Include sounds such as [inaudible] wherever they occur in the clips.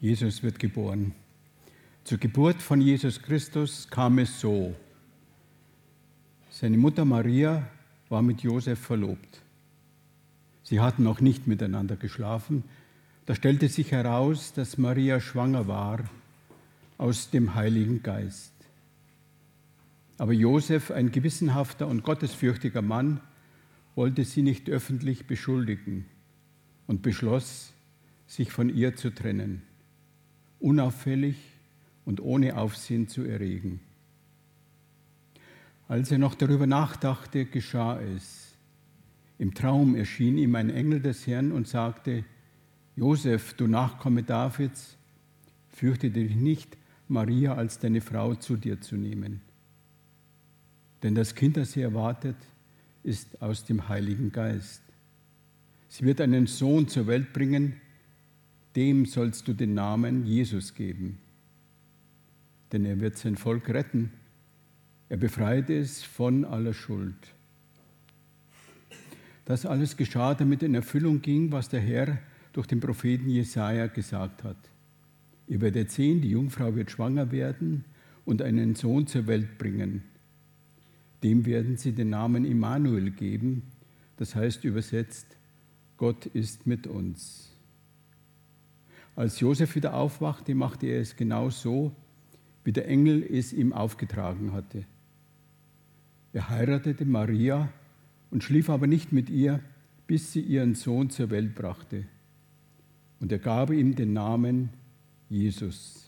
Jesus wird geboren. Zur Geburt von Jesus Christus kam es so. Seine Mutter Maria war mit Josef verlobt. Sie hatten noch nicht miteinander geschlafen. Da stellte sich heraus, dass Maria schwanger war aus dem Heiligen Geist. Aber Josef, ein gewissenhafter und gottesfürchtiger Mann, wollte sie nicht öffentlich beschuldigen und beschloss, sich von ihr zu trennen unauffällig und ohne Aufsehen zu erregen. Als er noch darüber nachdachte, geschah es. Im Traum erschien ihm ein Engel des Herrn und sagte, Josef, du Nachkomme Davids, fürchte dich nicht, Maria als deine Frau zu dir zu nehmen. Denn das Kind, das sie erwartet, ist aus dem Heiligen Geist. Sie wird einen Sohn zur Welt bringen, dem sollst du den Namen Jesus geben. Denn er wird sein Volk retten. Er befreit es von aller Schuld. Das alles geschah, damit in Erfüllung ging, was der Herr durch den Propheten Jesaja gesagt hat. Ihr werdet sehen, die Jungfrau wird schwanger werden und einen Sohn zur Welt bringen. Dem werden sie den Namen Immanuel geben, das heißt übersetzt, Gott ist mit uns. Als Josef wieder aufwachte, machte er es genau so, wie der Engel es ihm aufgetragen hatte. Er heiratete Maria und schlief aber nicht mit ihr, bis sie ihren Sohn zur Welt brachte. Und er gab ihm den Namen Jesus.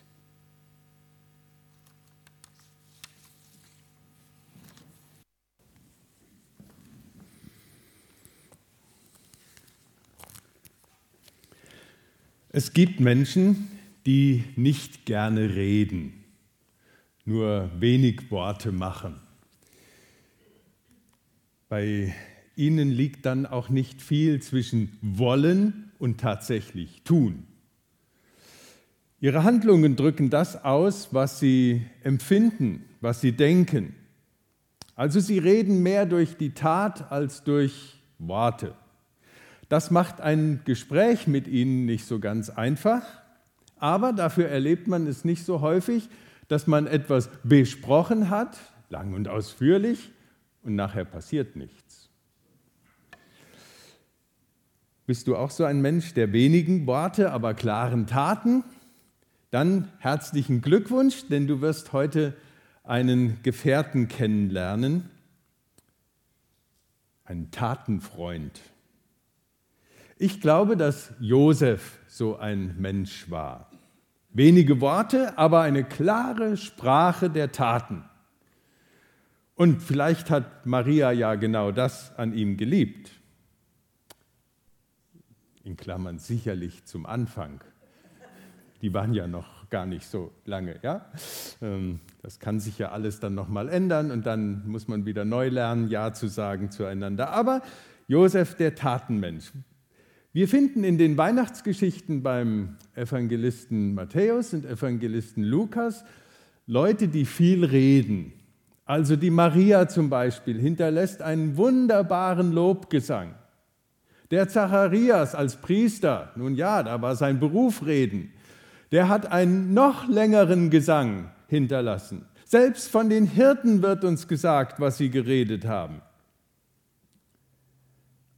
Es gibt Menschen, die nicht gerne reden, nur wenig Worte machen. Bei ihnen liegt dann auch nicht viel zwischen wollen und tatsächlich tun. Ihre Handlungen drücken das aus, was sie empfinden, was sie denken. Also sie reden mehr durch die Tat als durch Worte. Das macht ein Gespräch mit ihnen nicht so ganz einfach, aber dafür erlebt man es nicht so häufig, dass man etwas besprochen hat, lang und ausführlich, und nachher passiert nichts. Bist du auch so ein Mensch der wenigen Worte, aber klaren Taten? Dann herzlichen Glückwunsch, denn du wirst heute einen Gefährten kennenlernen, einen Tatenfreund. Ich glaube, dass Josef so ein Mensch war. Wenige Worte, aber eine klare Sprache der Taten. Und vielleicht hat Maria ja genau das an ihm geliebt. In Klammern sicherlich zum Anfang. Die waren ja noch gar nicht so lange, ja? Ähm, das kann sich ja alles dann nochmal ändern und dann muss man wieder neu lernen, Ja zu sagen zueinander. Aber Josef, der Tatenmensch, wir finden in den Weihnachtsgeschichten beim Evangelisten Matthäus und Evangelisten Lukas Leute, die viel reden. Also die Maria zum Beispiel hinterlässt einen wunderbaren Lobgesang. Der Zacharias als Priester, nun ja, da war sein Beruf reden, der hat einen noch längeren Gesang hinterlassen. Selbst von den Hirten wird uns gesagt, was sie geredet haben.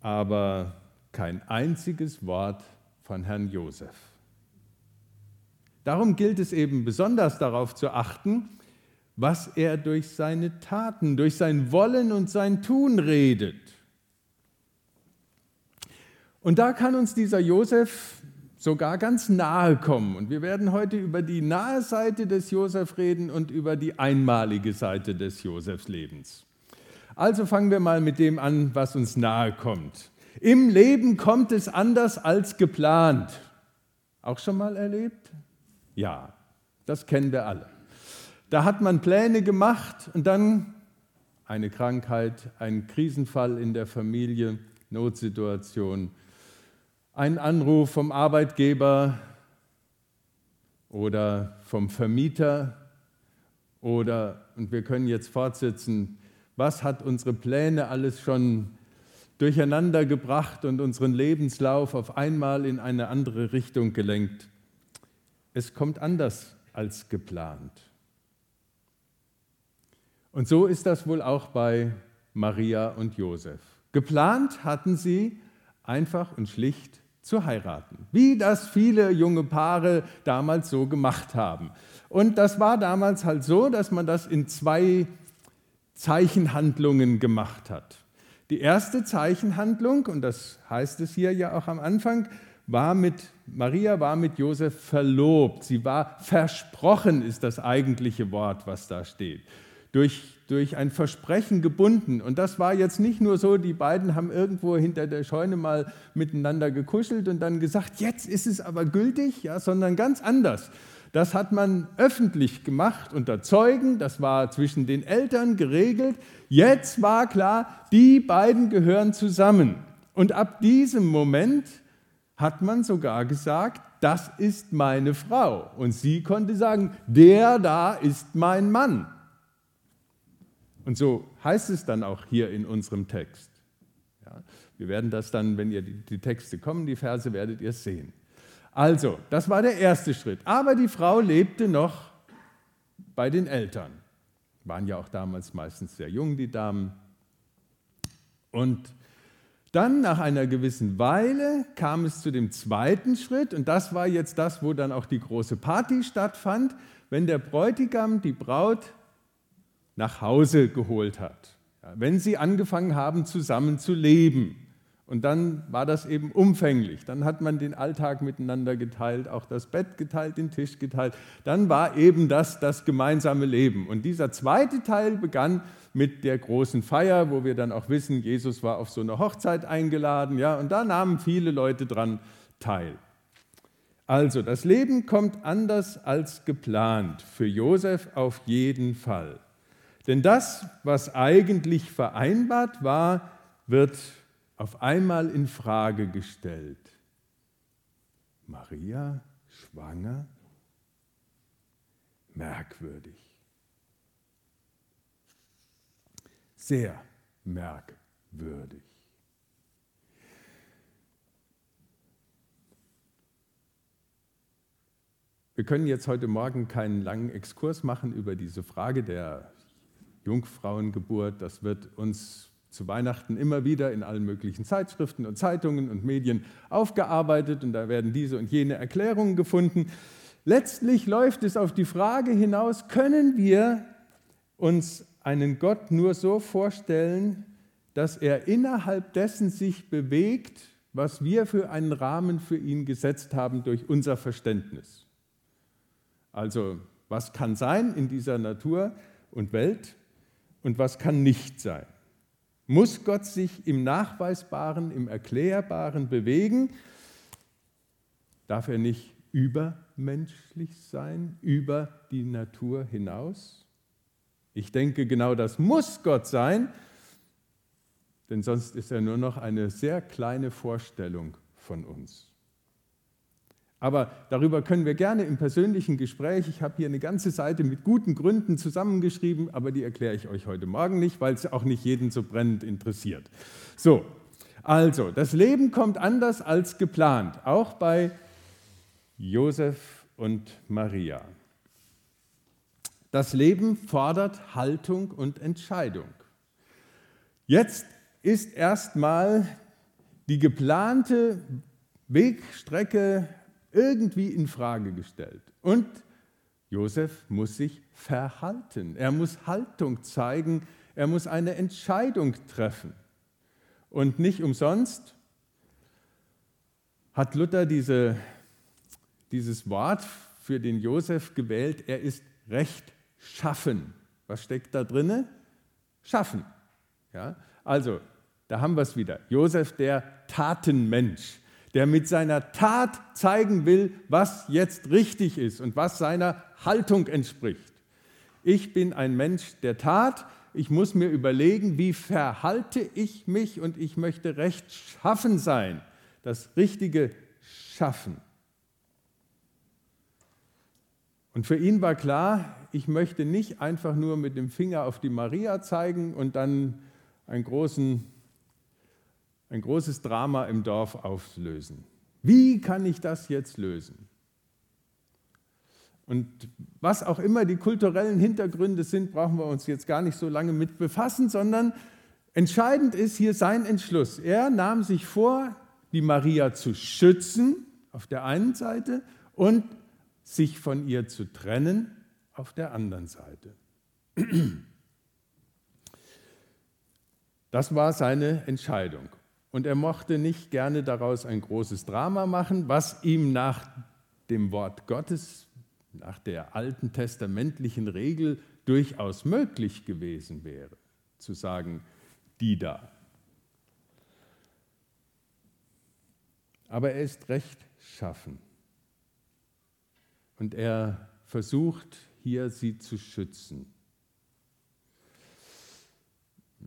Aber kein einziges Wort von Herrn Josef. Darum gilt es eben besonders darauf zu achten, was er durch seine Taten, durch sein Wollen und sein Tun redet. Und da kann uns dieser Josef sogar ganz nahe kommen. Und wir werden heute über die nahe Seite des Josef reden und über die einmalige Seite des Josefs Lebens. Also fangen wir mal mit dem an, was uns nahe kommt. Im Leben kommt es anders als geplant. Auch schon mal erlebt? Ja, das kennen wir alle. Da hat man Pläne gemacht und dann eine Krankheit, ein Krisenfall in der Familie, Notsituation, ein Anruf vom Arbeitgeber oder vom Vermieter oder, und wir können jetzt fortsetzen, was hat unsere Pläne alles schon durcheinander gebracht und unseren Lebenslauf auf einmal in eine andere Richtung gelenkt. es kommt anders als geplant. Und so ist das wohl auch bei Maria und Josef. Geplant hatten sie einfach und schlicht zu heiraten, wie das viele junge Paare damals so gemacht haben. Und das war damals halt so, dass man das in zwei Zeichenhandlungen gemacht hat. Die erste Zeichenhandlung, und das heißt es hier ja auch am Anfang, war mit Maria war mit Josef verlobt. Sie war versprochen, ist das eigentliche Wort, was da steht. Durch, durch ein Versprechen gebunden. Und das war jetzt nicht nur so, die beiden haben irgendwo hinter der Scheune mal miteinander gekuschelt und dann gesagt, jetzt ist es aber gültig, ja, sondern ganz anders. Das hat man öffentlich gemacht unter Zeugen, das war zwischen den Eltern geregelt. Jetzt war klar, die beiden gehören zusammen. Und ab diesem Moment hat man sogar gesagt, das ist meine Frau. Und sie konnte sagen, der da ist mein Mann. Und so heißt es dann auch hier in unserem Text. Ja, wir werden das dann, wenn ihr die, die Texte kommen, die Verse werdet ihr sehen. Also, das war der erste Schritt. Aber die Frau lebte noch bei den Eltern. Waren ja auch damals meistens sehr jung, die Damen. Und dann, nach einer gewissen Weile, kam es zu dem zweiten Schritt. Und das war jetzt das, wo dann auch die große Party stattfand, wenn der Bräutigam die Braut nach Hause geholt hat. wenn sie angefangen haben, zusammen zu leben. Und dann war das eben umfänglich. Dann hat man den Alltag miteinander geteilt, auch das Bett geteilt, den Tisch geteilt. Dann war eben das das gemeinsame Leben. Und dieser zweite Teil begann mit der großen Feier, wo wir dann auch wissen, Jesus war auf so eine Hochzeit eingeladen. Ja, und da nahmen viele Leute dran teil. Also, das Leben kommt anders als geplant, für Josef auf jeden Fall. Denn das, was eigentlich vereinbart war, wird auf einmal in Frage gestellt. Maria schwanger? Merkwürdig. Sehr merkwürdig. Wir können jetzt heute Morgen keinen langen Exkurs machen über diese Frage der Jungfrauengeburt. Das wird uns zu Weihnachten immer wieder in allen möglichen Zeitschriften und Zeitungen und Medien aufgearbeitet und da werden diese und jene Erklärungen gefunden. Letztlich läuft es auf die Frage hinaus, können wir uns einen Gott nur so vorstellen, dass er innerhalb dessen sich bewegt, was wir für einen Rahmen für ihn gesetzt haben durch unser Verständnis. Also was kann sein in dieser Natur und Welt und was kann nicht sein. Muss Gott sich im Nachweisbaren, im Erklärbaren bewegen? Darf er nicht übermenschlich sein, über die Natur hinaus? Ich denke, genau das muss Gott sein, denn sonst ist er nur noch eine sehr kleine Vorstellung von uns. Aber darüber können wir gerne im persönlichen Gespräch, ich habe hier eine ganze Seite mit guten Gründen zusammengeschrieben, aber die erkläre ich euch heute Morgen nicht, weil es auch nicht jeden so brennend interessiert. So, also, das Leben kommt anders als geplant, auch bei Josef und Maria. Das Leben fordert Haltung und Entscheidung. Jetzt ist erstmal die geplante Wegstrecke irgendwie in Frage gestellt. Und Josef muss sich verhalten. Er muss Haltung zeigen. Er muss eine Entscheidung treffen. Und nicht umsonst hat Luther diese, dieses Wort für den Josef gewählt. Er ist rechtschaffen. Was steckt da drinne? Schaffen. Ja? Also, da haben wir es wieder. Josef, der Tatenmensch der mit seiner Tat zeigen will, was jetzt richtig ist und was seiner Haltung entspricht. Ich bin ein Mensch der Tat. Ich muss mir überlegen, wie verhalte ich mich und ich möchte rechtschaffen sein, das Richtige schaffen. Und für ihn war klar, ich möchte nicht einfach nur mit dem Finger auf die Maria zeigen und dann einen großen ein großes Drama im Dorf auflösen. Wie kann ich das jetzt lösen? Und was auch immer die kulturellen Hintergründe sind, brauchen wir uns jetzt gar nicht so lange mit befassen, sondern entscheidend ist hier sein Entschluss. Er nahm sich vor, die Maria zu schützen auf der einen Seite und sich von ihr zu trennen auf der anderen Seite. Das war seine Entscheidung. Und er mochte nicht gerne daraus ein großes Drama machen, was ihm nach dem Wort Gottes, nach der alten testamentlichen Regel durchaus möglich gewesen wäre, zu sagen, die da. Aber er ist rechtschaffen. Und er versucht hier sie zu schützen.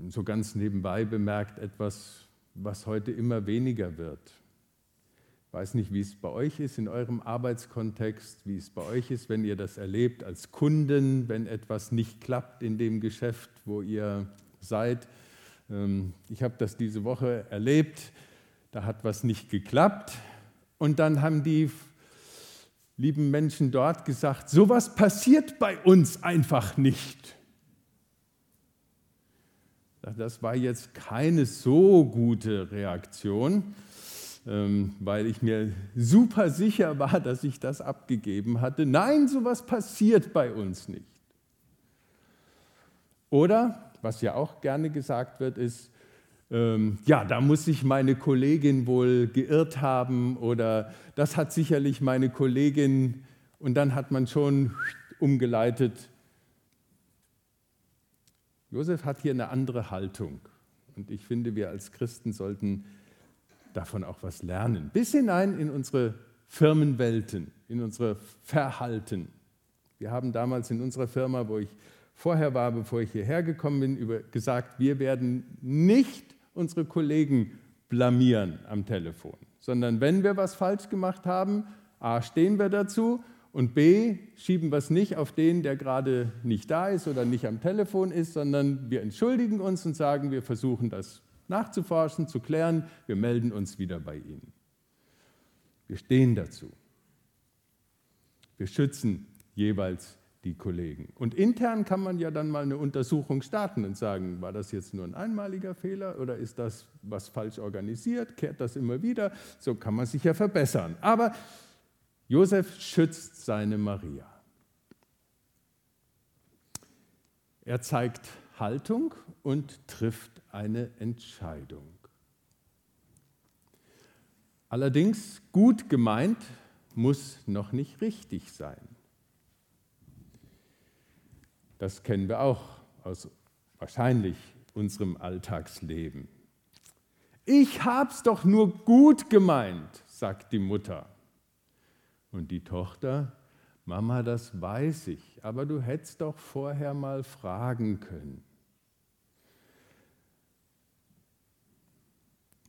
So ganz nebenbei bemerkt etwas, was heute immer weniger wird. Ich weiß nicht, wie es bei euch ist in eurem Arbeitskontext, wie es bei euch ist, wenn ihr das erlebt als Kunden, wenn etwas nicht klappt in dem Geschäft, wo ihr seid. Ähm, ich habe das diese Woche erlebt, da hat was nicht geklappt und dann haben die lieben Menschen dort gesagt, sowas passiert bei uns einfach nicht. Das war jetzt keine so gute Reaktion, ähm, weil ich mir super sicher war, dass ich das abgegeben hatte. Nein, sowas passiert bei uns nicht. Oder, was ja auch gerne gesagt wird, ist, ähm, ja, da muss sich meine Kollegin wohl geirrt haben oder das hat sicherlich meine Kollegin und dann hat man schon umgeleitet, Josef hat hier eine andere Haltung. Und ich finde, wir als Christen sollten davon auch was lernen. Bis hinein in unsere Firmenwelten, in unsere Verhalten. Wir haben damals in unserer Firma, wo ich vorher war, bevor ich hierher gekommen bin, gesagt, wir werden nicht unsere Kollegen blamieren am Telefon, sondern wenn wir was falsch gemacht haben, A, stehen wir dazu und B, schieben wir es nicht auf den, der gerade nicht da ist oder nicht am Telefon ist, sondern wir entschuldigen uns und sagen, wir versuchen das nachzuforschen, zu klären, wir melden uns wieder bei Ihnen. Wir stehen dazu. Wir schützen jeweils die Kollegen. Und intern kann man ja dann mal eine Untersuchung starten und sagen, war das jetzt nur ein einmaliger Fehler oder ist das was falsch organisiert? Kehrt das immer wieder? So kann man sich ja verbessern. Aber Josef schützt seine Maria. Er zeigt Haltung und trifft eine Entscheidung. Allerdings gut gemeint muss noch nicht richtig sein. Das kennen wir auch aus wahrscheinlich unserem Alltagsleben. Ich hab's doch nur gut gemeint, sagt die Mutter. Und die Tochter, Mama, das weiß ich, aber du hättest doch vorher mal fragen können.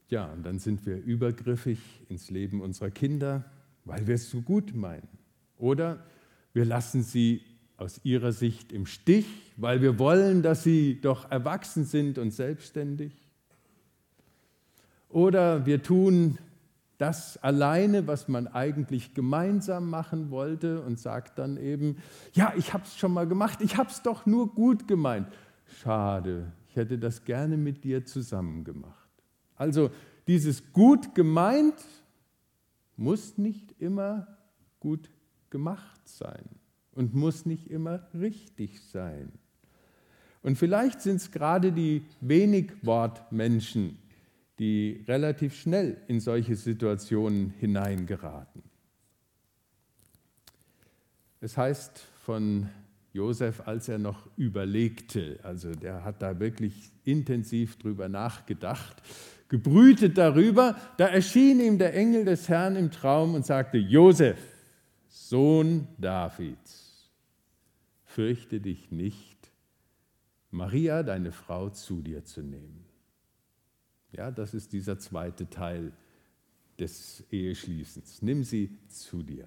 Ja, und dann sind wir übergriffig ins Leben unserer Kinder, weil wir es so gut meinen. Oder wir lassen sie aus ihrer Sicht im Stich, weil wir wollen, dass sie doch erwachsen sind und selbstständig. Oder wir tun das alleine, was man eigentlich gemeinsam machen wollte und sagt dann eben, ja, ich habe es schon mal gemacht, ich habe es doch nur gut gemeint. Schade, ich hätte das gerne mit dir zusammen gemacht. Also dieses gut gemeint muss nicht immer gut gemacht sein und muss nicht immer richtig sein. Und vielleicht sind es gerade die Wenigwortmenschen, die relativ schnell in solche Situationen hineingeraten. Es heißt von Josef, als er noch überlegte, also der hat da wirklich intensiv drüber nachgedacht, gebrütet darüber, da erschien ihm der Engel des Herrn im Traum und sagte, Josef, Sohn Davids, fürchte dich nicht, Maria, deine Frau, zu dir zu nehmen ja, das ist dieser zweite Teil des Eheschließens. Nimm sie zu dir.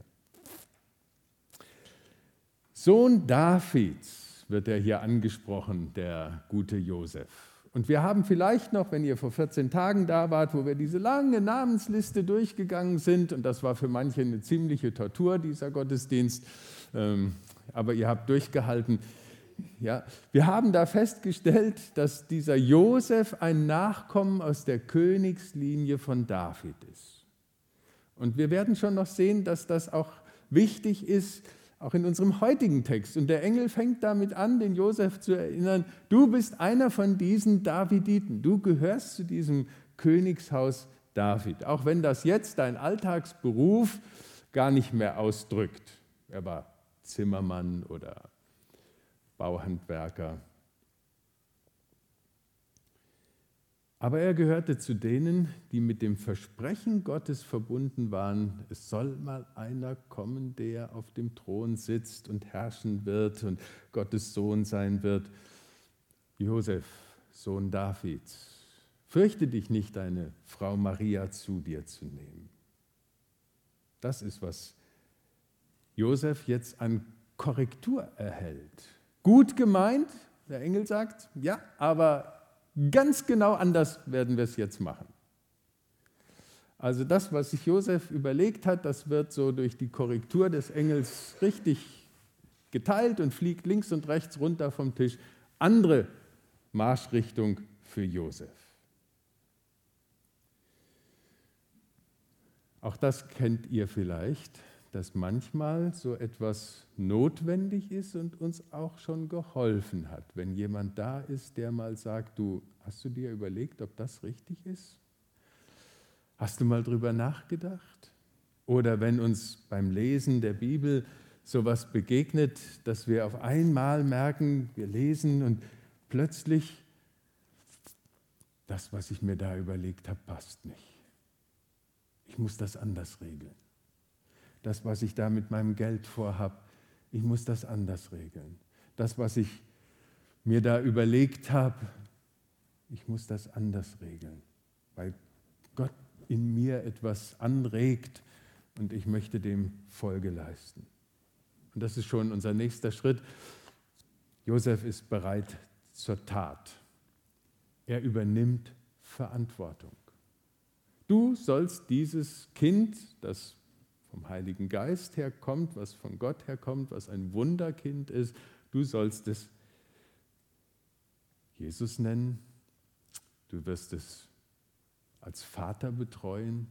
Sohn Davids wird er hier angesprochen, der gute Josef. Und wir haben vielleicht noch, wenn ihr vor 14 Tagen da wart, wo wir diese lange Namensliste durchgegangen sind, und das war für manche eine ziemliche Tortur, dieser Gottesdienst, ähm, aber ihr habt durchgehalten. Ja, wir haben da festgestellt, dass dieser Josef ein Nachkommen aus der Königslinie von David ist. Und wir werden schon noch sehen, dass das auch wichtig ist, auch in unserem heutigen Text. Und der Engel fängt damit an, den Josef zu erinnern, du bist einer von diesen Daviditen, du gehörst zu diesem Königshaus David, auch wenn das jetzt dein Alltagsberuf gar nicht mehr ausdrückt. Er war Zimmermann oder Bauhandwerker. Aber er gehörte zu denen, die mit dem Versprechen Gottes verbunden waren, es soll mal einer kommen, der auf dem Thron sitzt und herrschen wird und Gottes Sohn sein wird. Josef, Sohn Davids, fürchte dich nicht, deine Frau Maria zu dir zu nehmen. Das ist, was Josef jetzt an Korrektur erhält. Gut gemeint, der Engel sagt, ja, aber Ganz genau anders werden wir es jetzt machen. Also das, was sich Josef überlegt hat, das wird so durch die Korrektur des Engels richtig geteilt und fliegt links und rechts runter vom Tisch. Andere Marschrichtung für Josef. Auch das kennt ihr vielleicht dass manchmal so etwas notwendig ist und uns auch schon geholfen hat. Wenn jemand da ist, der mal sagt, du, hast du dir überlegt, ob das richtig ist? Hast du mal drüber nachgedacht? Oder wenn uns beim Lesen der Bibel sowas begegnet, dass wir auf einmal merken, wir lesen und plötzlich das, was ich mir da überlegt habe, passt nicht. Ich muss das anders regeln das, was ich da mit meinem Geld vorhab, ich muss das anders regeln. Das, was ich mir da überlegt habe, ich muss das anders regeln, weil Gott in mir etwas anregt und ich möchte dem Folge leisten. Und das ist schon unser nächster Schritt. Josef ist bereit zur Tat. Er übernimmt Verantwortung. Du sollst dieses Kind, das vom Heiligen Geist herkommt, was von Gott herkommt, was ein Wunderkind ist. Du sollst es Jesus nennen. Du wirst es als Vater betreuen.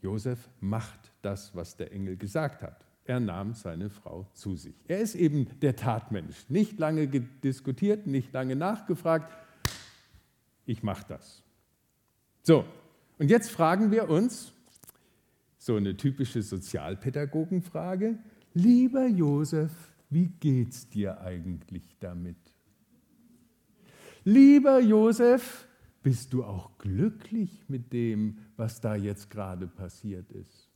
Josef macht das, was der Engel gesagt hat. Er nahm seine Frau zu sich. Er ist eben der Tatmensch. Nicht lange diskutiert, nicht lange nachgefragt. Ich mache das. So, und jetzt fragen wir uns, so eine typische Sozialpädagogenfrage, lieber Josef, wie geht's dir eigentlich damit? Lieber Josef, bist du auch glücklich mit dem, was da jetzt gerade passiert ist?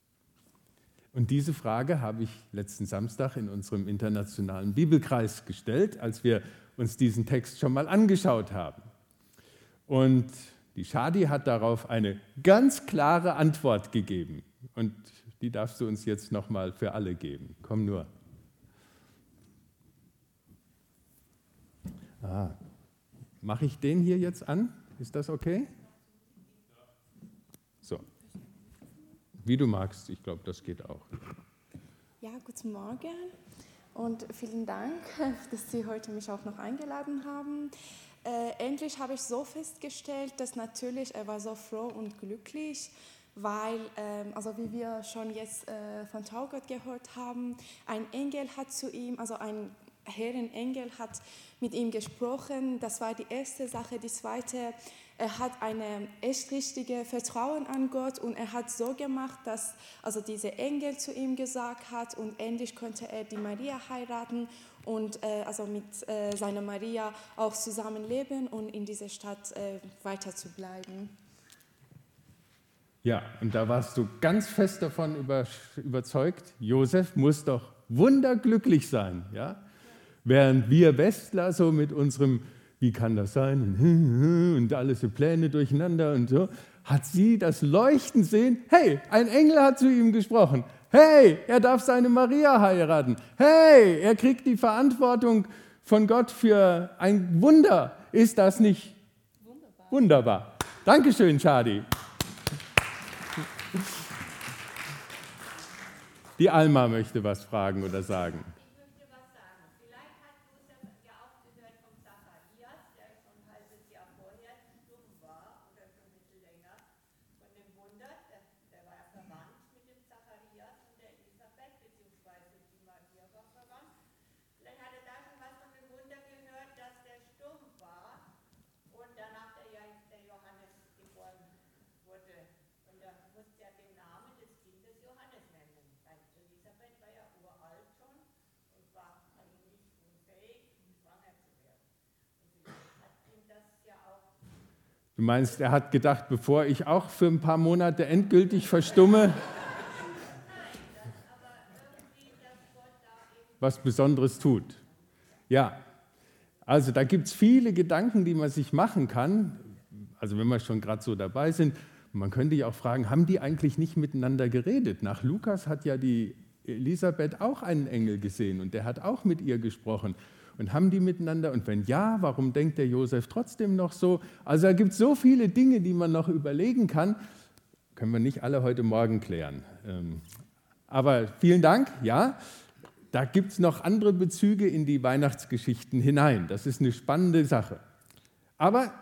Und diese Frage habe ich letzten Samstag in unserem internationalen Bibelkreis gestellt, als wir uns diesen Text schon mal angeschaut haben. Und die Shadi hat darauf eine ganz klare Antwort gegeben. Und die darfst du uns jetzt nochmal für alle geben. Komm nur. Ah. Mache ich den hier jetzt an? Ist das okay? So. Wie du magst, ich glaube, das geht auch. Ja, guten Morgen und vielen Dank, [laughs] dass Sie heute mich auch noch eingeladen haben äh, endlich habe ich so festgestellt, dass natürlich er war so froh und glücklich, weil, ähm, also wie wir schon jetzt äh, von Taugott gehört haben, ein Engel hat zu ihm, also ein Herrenengel hat mit ihm gesprochen. Das war die erste Sache. Die zweite, er hat eine echt richtige Vertrauen an Gott und er hat so gemacht, dass also dieser Engel zu ihm gesagt hat und endlich konnte er die Maria heiraten und äh, also mit äh, seiner Maria auch zusammenleben und in dieser Stadt äh, weiter zu bleiben. Ja, und da warst du ganz fest davon über, überzeugt, Josef muss doch wunderglücklich sein, ja? Während wir Westler so mit unserem, wie kann das sein, [laughs] und alles so Pläne durcheinander und so, hat sie das Leuchten sehen, hey, ein Engel hat zu ihm gesprochen, Hey, er darf seine Maria heiraten. Hey, er kriegt die Verantwortung von Gott für ein Wunder. Ist das nicht wunderbar? wunderbar. Dankeschön, Shadi. Die Alma möchte was fragen oder sagen. Du meinst, er hat gedacht, bevor ich auch für ein paar Monate endgültig verstumme, was Besonderes tut. Ja, also da gibt es viele Gedanken, die man sich machen kann. Also wenn wir schon gerade so dabei sind, man könnte ja auch fragen, haben die eigentlich nicht miteinander geredet? Nach Lukas hat ja die Elisabeth auch einen Engel gesehen und der hat auch mit ihr gesprochen. Und haben die miteinander? Und wenn ja, warum denkt der Josef trotzdem noch so? Also da gibt es so viele Dinge, die man noch überlegen kann. Können wir nicht alle heute Morgen klären. Ähm, aber vielen Dank, ja. Da gibt es noch andere Bezüge in die Weihnachtsgeschichten hinein. Das ist eine spannende Sache. Aber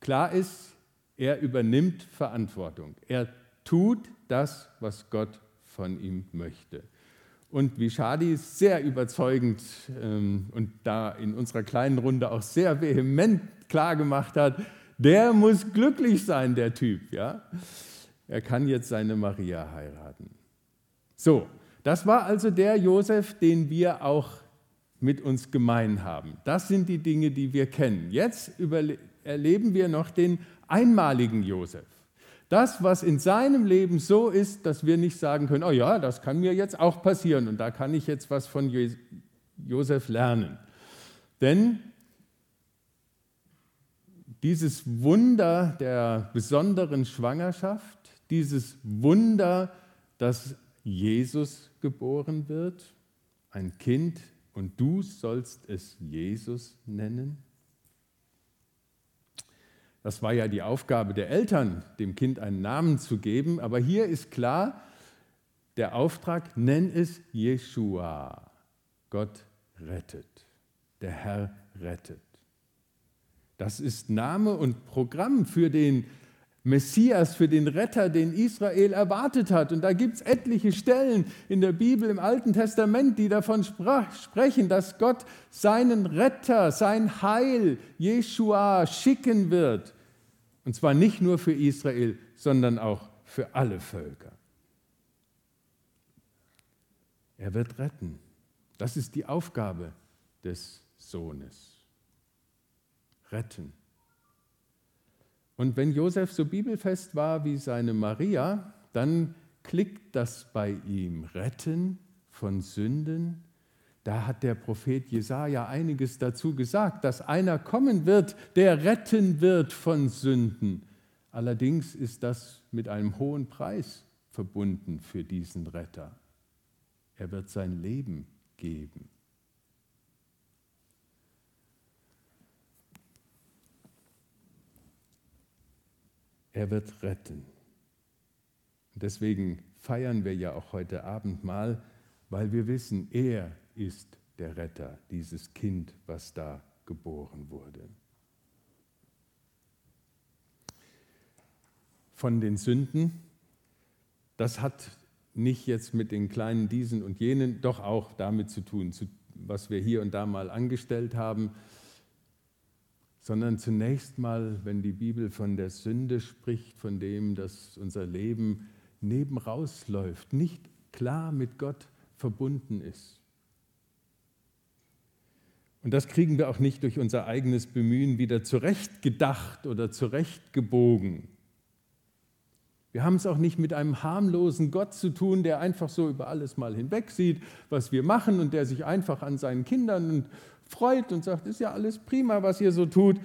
klar ist, er übernimmt Verantwortung. Er tut das, was Gott von ihm möchte. Und wie Shadi sehr überzeugend ähm, und da in unserer kleinen Runde auch sehr vehement klargemacht hat, der muss glücklich sein, der Typ. Ja? Er kann jetzt seine Maria heiraten. So, das war also der Josef, den wir auch mit uns gemein haben. Das sind die Dinge, die wir kennen. Jetzt erleben wir noch den einmaligen Josef. Das, was in seinem Leben so ist, dass wir nicht sagen können, oh ja, das kann mir jetzt auch passieren und da kann ich jetzt was von Josef lernen. Denn dieses Wunder der besonderen Schwangerschaft, dieses Wunder, dass Jesus geboren wird, ein Kind, und du sollst es Jesus nennen, das war ja die Aufgabe der Eltern, dem Kind einen Namen zu geben. Aber hier ist klar, der Auftrag, nenn es Jeshua. Gott rettet. Der Herr rettet. Das ist Name und Programm für den Messias, für den Retter, den Israel erwartet hat. Und da gibt es etliche Stellen in der Bibel, im Alten Testament, die davon sprechen, dass Gott seinen Retter, sein Heil, Jeshua, schicken wird. Und zwar nicht nur für Israel, sondern auch für alle Völker. Er wird retten. Das ist die Aufgabe des Sohnes. Retten. Und wenn Josef so bibelfest war wie seine Maria, dann klickt das bei ihm. Retten von Sünden. Da hat der Prophet Jesaja einiges dazu gesagt, dass einer kommen wird, der retten wird von Sünden. Allerdings ist das mit einem hohen Preis verbunden für diesen Retter. Er wird sein Leben geben. Er wird retten. Und deswegen feiern wir ja auch heute Abend mal, weil wir wissen, er ist der Retter, dieses Kind, was da geboren wurde. Von den Sünden, das hat nicht jetzt mit den kleinen diesen und jenen, doch auch damit zu tun, was wir hier und da mal angestellt haben, sondern zunächst mal, wenn die Bibel von der Sünde spricht, von dem, dass unser Leben nebenrausläuft, nicht klar mit Gott verbunden ist. Und das kriegen wir auch nicht durch unser eigenes Bemühen wieder zurechtgedacht oder zurechtgebogen. Wir haben es auch nicht mit einem harmlosen Gott zu tun, der einfach so über alles mal hinwegsieht, was wir machen und der sich einfach an seinen Kindern freut und sagt, ist ja alles prima, was ihr so tut,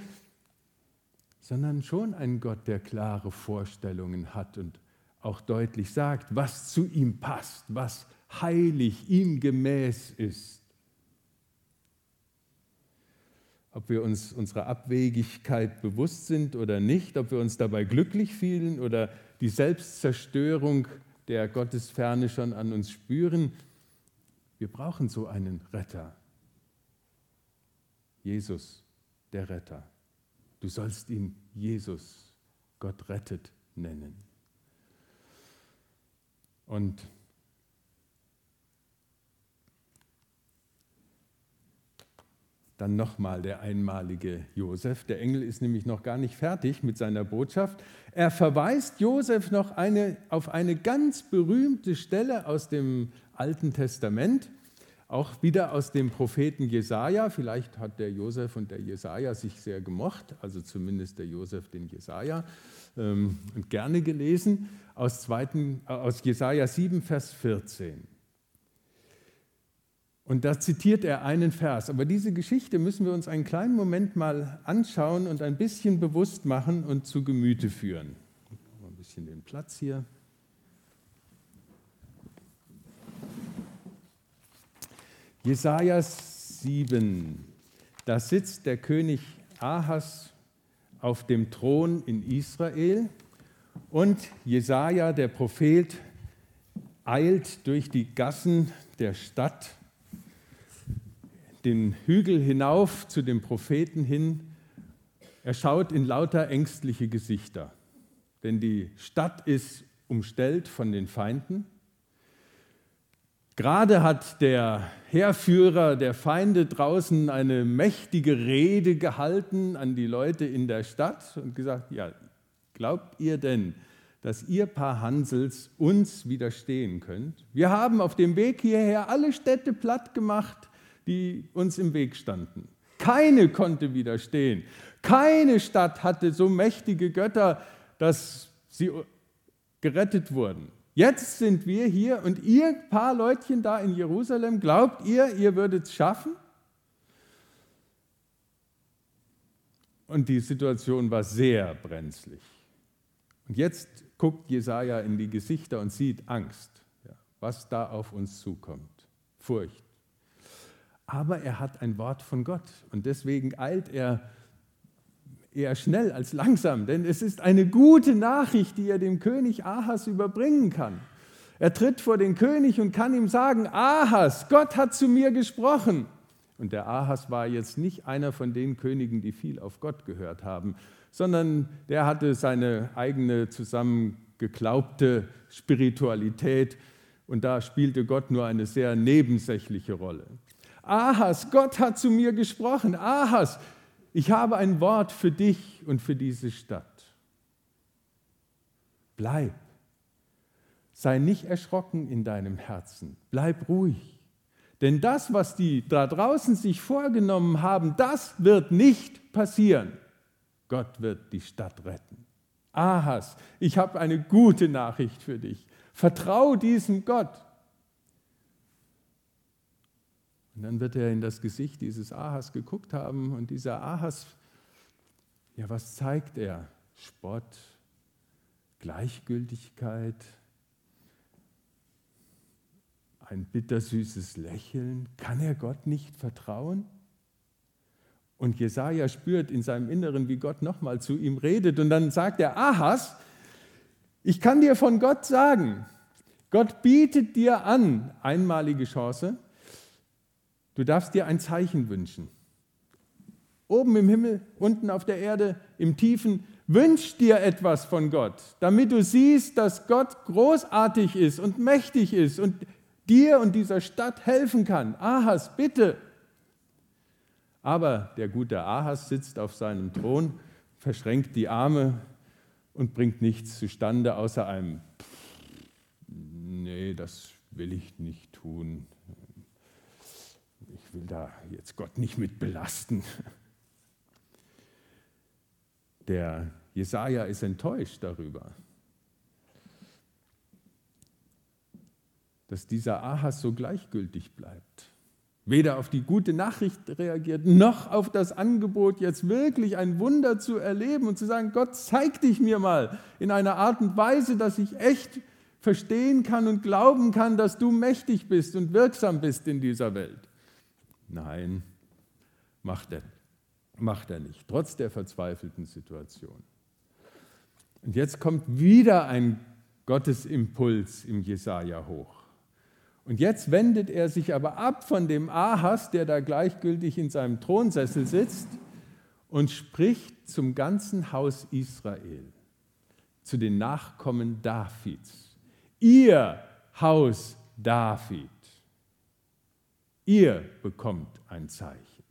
sondern schon ein Gott, der klare Vorstellungen hat und auch deutlich sagt, was zu ihm passt, was heilig, ihm gemäß ist. ob wir uns unserer Abwegigkeit bewusst sind oder nicht, ob wir uns dabei glücklich fühlen oder die Selbstzerstörung der Gottesferne schon an uns spüren. Wir brauchen so einen Retter. Jesus, der Retter. Du sollst ihn Jesus, Gott rettet, nennen. Und dann nochmal der einmalige Josef. Der Engel ist nämlich noch gar nicht fertig mit seiner Botschaft. Er verweist Josef noch eine, auf eine ganz berühmte Stelle aus dem Alten Testament, auch wieder aus dem Propheten Jesaja. Vielleicht hat der Josef und der Jesaja sich sehr gemocht, also zumindest der Josef den Jesaja, ähm, und gerne gelesen, aus, zweiten, äh, aus Jesaja 7, Vers 14. Und da zitiert er einen Vers. Aber diese Geschichte müssen wir uns einen kleinen Moment mal anschauen und ein bisschen bewusst machen und zu Gemüte führen. Ein bisschen den Platz hier. Jesaja 7. Da sitzt der König Ahas auf dem Thron in Israel und Jesaja, der Prophet, eilt durch die Gassen der Stadt den Hügel hinauf zu dem Propheten hin. Er schaut in lauter ängstliche Gesichter, denn die Stadt ist umstellt von den Feinden. Gerade hat der Heerführer der Feinde draußen eine mächtige Rede gehalten an die Leute in der Stadt und gesagt, ja, glaubt ihr denn, dass ihr paar Hansels uns widerstehen könnt? Wir haben auf dem Weg hierher alle Städte platt gemacht, die uns im Weg standen. Keine konnte widerstehen. Keine Stadt hatte so mächtige Götter, dass sie gerettet wurden. Jetzt sind wir hier und ihr paar Leutchen da in Jerusalem, glaubt ihr, ihr würdet es schaffen? Und die Situation war sehr brenzlig. Und jetzt guckt Jesaja in die Gesichter und sieht Angst, was da auf uns zukommt. Furcht aber er hat ein Wort von Gott und deswegen eilt er eher schnell als langsam, denn es ist eine gute Nachricht, die er dem König Ahas überbringen kann. Er tritt vor den König und kann ihm sagen, Ahas, Gott hat zu mir gesprochen. Und der Ahas war jetzt nicht einer von den Königen, die viel auf Gott gehört haben, sondern der hatte seine eigene zusammengeglaubte Spiritualität und da spielte Gott nur eine sehr nebensächliche Rolle. Ahas, Gott hat zu mir gesprochen. Ahas, ich habe ein Wort für dich und für diese Stadt. Bleib. Sei nicht erschrocken in deinem Herzen. Bleib ruhig. Denn das, was die da draußen sich vorgenommen haben, das wird nicht passieren. Gott wird die Stadt retten. Ahas, ich habe eine gute Nachricht für dich. Vertrau diesem Gott. Und dann wird er in das Gesicht dieses Ahas geguckt haben und dieser Ahas, ja, was zeigt er? Spott, Gleichgültigkeit, ein bittersüßes Lächeln. Kann er Gott nicht vertrauen? Und Jesaja spürt in seinem Inneren, wie Gott nochmal zu ihm redet. Und dann sagt er: Ahas, ich kann dir von Gott sagen, Gott bietet dir an, einmalige Chance, Du darfst dir ein Zeichen wünschen. Oben im Himmel, unten auf der Erde, im Tiefen, wünsch dir etwas von Gott, damit du siehst, dass Gott großartig ist und mächtig ist und dir und dieser Stadt helfen kann. Ahas, bitte. Aber der gute Ahas sitzt auf seinem Thron, verschränkt die Arme und bringt nichts zustande außer einem, nee, das will ich nicht tun will da jetzt Gott nicht mit belasten. Der Jesaja ist enttäuscht darüber, dass dieser Ahas so gleichgültig bleibt. Weder auf die gute Nachricht reagiert, noch auf das Angebot, jetzt wirklich ein Wunder zu erleben und zu sagen, Gott, zeig dich mir mal in einer Art und Weise, dass ich echt verstehen kann und glauben kann, dass du mächtig bist und wirksam bist in dieser Welt. Nein, macht er. Macht er nicht, trotz der verzweifelten Situation. Und jetzt kommt wieder ein Gottesimpuls im Jesaja hoch. Und jetzt wendet er sich aber ab von dem Ahas, der da gleichgültig in seinem Thronsessel sitzt, und spricht zum ganzen Haus Israel, zu den Nachkommen Davids. Ihr Haus David, ihr bekommt ein Zeichen.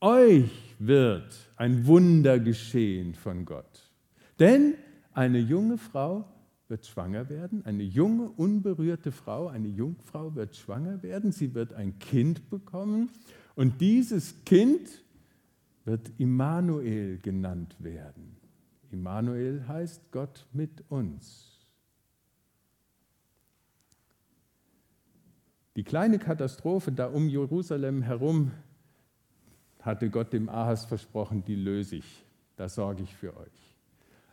Euch wird ein Wunder geschehen von Gott. Denn eine junge Frau wird schwanger werden, eine junge, unberührte Frau, eine Jungfrau wird schwanger werden, sie wird ein Kind bekommen und dieses Kind wird Immanuel genannt werden. Immanuel heißt Gott mit uns. Die kleine Katastrophe da um Jerusalem herum hatte Gott dem Ahas versprochen, die löse ich, da sorge ich für euch.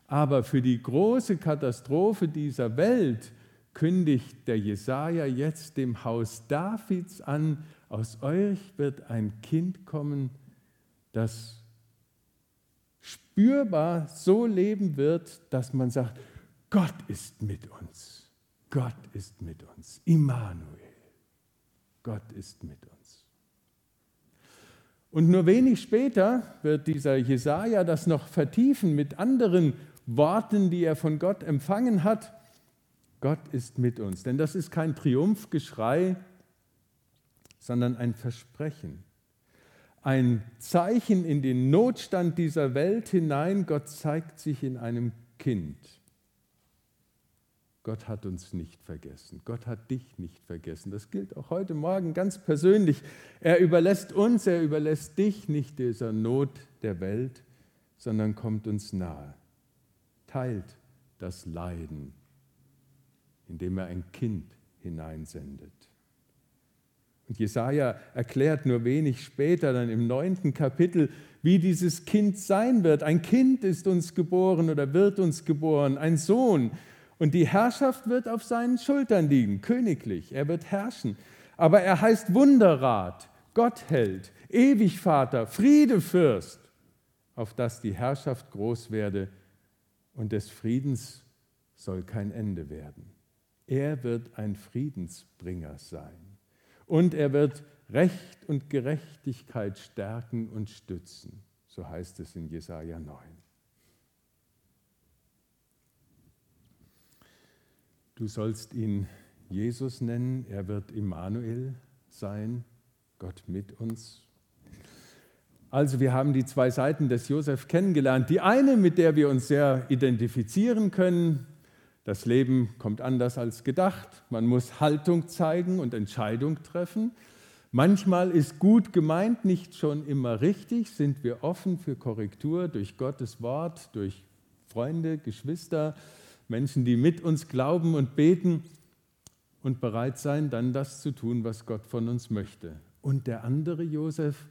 Aber für die große Katastrophe dieser Welt kündigt der Jesaja jetzt dem Haus Davids an: Aus euch wird ein Kind kommen, das spürbar so leben wird, dass man sagt: Gott ist mit uns. Gott ist mit uns. Immanuel. Gott ist mit uns. Und nur wenig später wird dieser Jesaja das noch vertiefen mit anderen Worten, die er von Gott empfangen hat. Gott ist mit uns. Denn das ist kein Triumphgeschrei, sondern ein Versprechen. Ein Zeichen in den Notstand dieser Welt hinein. Gott zeigt sich in einem Kind. Gott hat uns nicht vergessen. Gott hat dich nicht vergessen. Das gilt auch heute Morgen ganz persönlich. Er überlässt uns, er überlässt dich nicht dieser Not der Welt, sondern kommt uns nahe. Teilt das Leiden, indem er ein Kind hineinsendet. Und Jesaja erklärt nur wenig später, dann im neunten Kapitel, wie dieses Kind sein wird. Ein Kind ist uns geboren oder wird uns geboren, ein Sohn. Und die Herrschaft wird auf seinen Schultern liegen, königlich. Er wird herrschen. Aber er heißt Wunderrat, Gottheld, Ewigvater, Friedefürst, auf dass die Herrschaft groß werde und des Friedens soll kein Ende werden. Er wird ein Friedensbringer sein. Und er wird Recht und Gerechtigkeit stärken und stützen. So heißt es in Jesaja 9. Du sollst ihn Jesus nennen, er wird Immanuel sein, Gott mit uns. Also wir haben die zwei Seiten des Josef kennengelernt. Die eine, mit der wir uns sehr identifizieren können. Das Leben kommt anders als gedacht. Man muss Haltung zeigen und Entscheidung treffen. Manchmal ist gut gemeint nicht schon immer richtig. Sind wir offen für Korrektur durch Gottes Wort, durch Freunde, Geschwister, Menschen, die mit uns glauben und beten und bereit sein, dann das zu tun, was Gott von uns möchte. Und der andere Josef,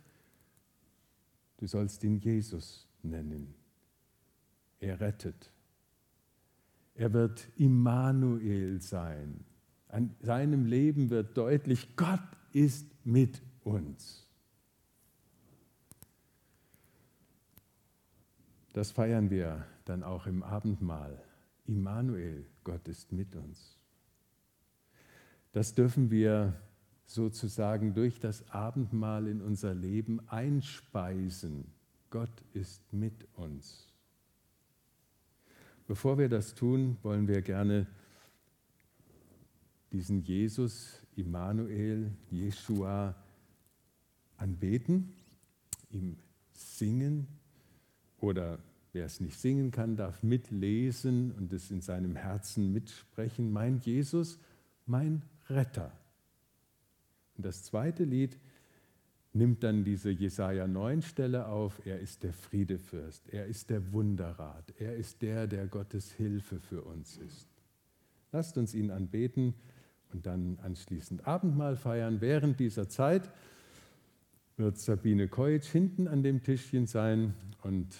du sollst ihn Jesus nennen. Er rettet. Er wird Immanuel sein. An seinem Leben wird deutlich, Gott ist mit uns. Das feiern wir dann auch im Abendmahl. Immanuel, Gott ist mit uns. Das dürfen wir sozusagen durch das Abendmahl in unser Leben einspeisen. Gott ist mit uns. Bevor wir das tun, wollen wir gerne diesen Jesus, Immanuel, Jeshua anbeten, ihm singen oder Wer es nicht singen kann, darf mitlesen und es in seinem Herzen mitsprechen. Mein Jesus, mein Retter. Und das zweite Lied nimmt dann diese Jesaja 9 Stelle auf. Er ist der Friedefürst, er ist der Wunderrat, er ist der, der Gottes Hilfe für uns ist. Lasst uns ihn anbeten und dann anschließend Abendmahl feiern. Während dieser Zeit wird Sabine Koitsch hinten an dem Tischchen sein und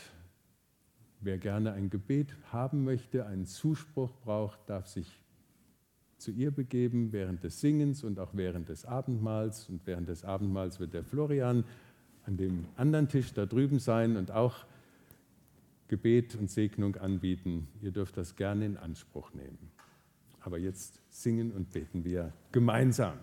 Wer gerne ein Gebet haben möchte, einen Zuspruch braucht, darf sich zu ihr begeben während des Singens und auch während des Abendmahls. Und während des Abendmahls wird der Florian an dem anderen Tisch da drüben sein und auch Gebet und Segnung anbieten. Ihr dürft das gerne in Anspruch nehmen. Aber jetzt singen und beten wir gemeinsam.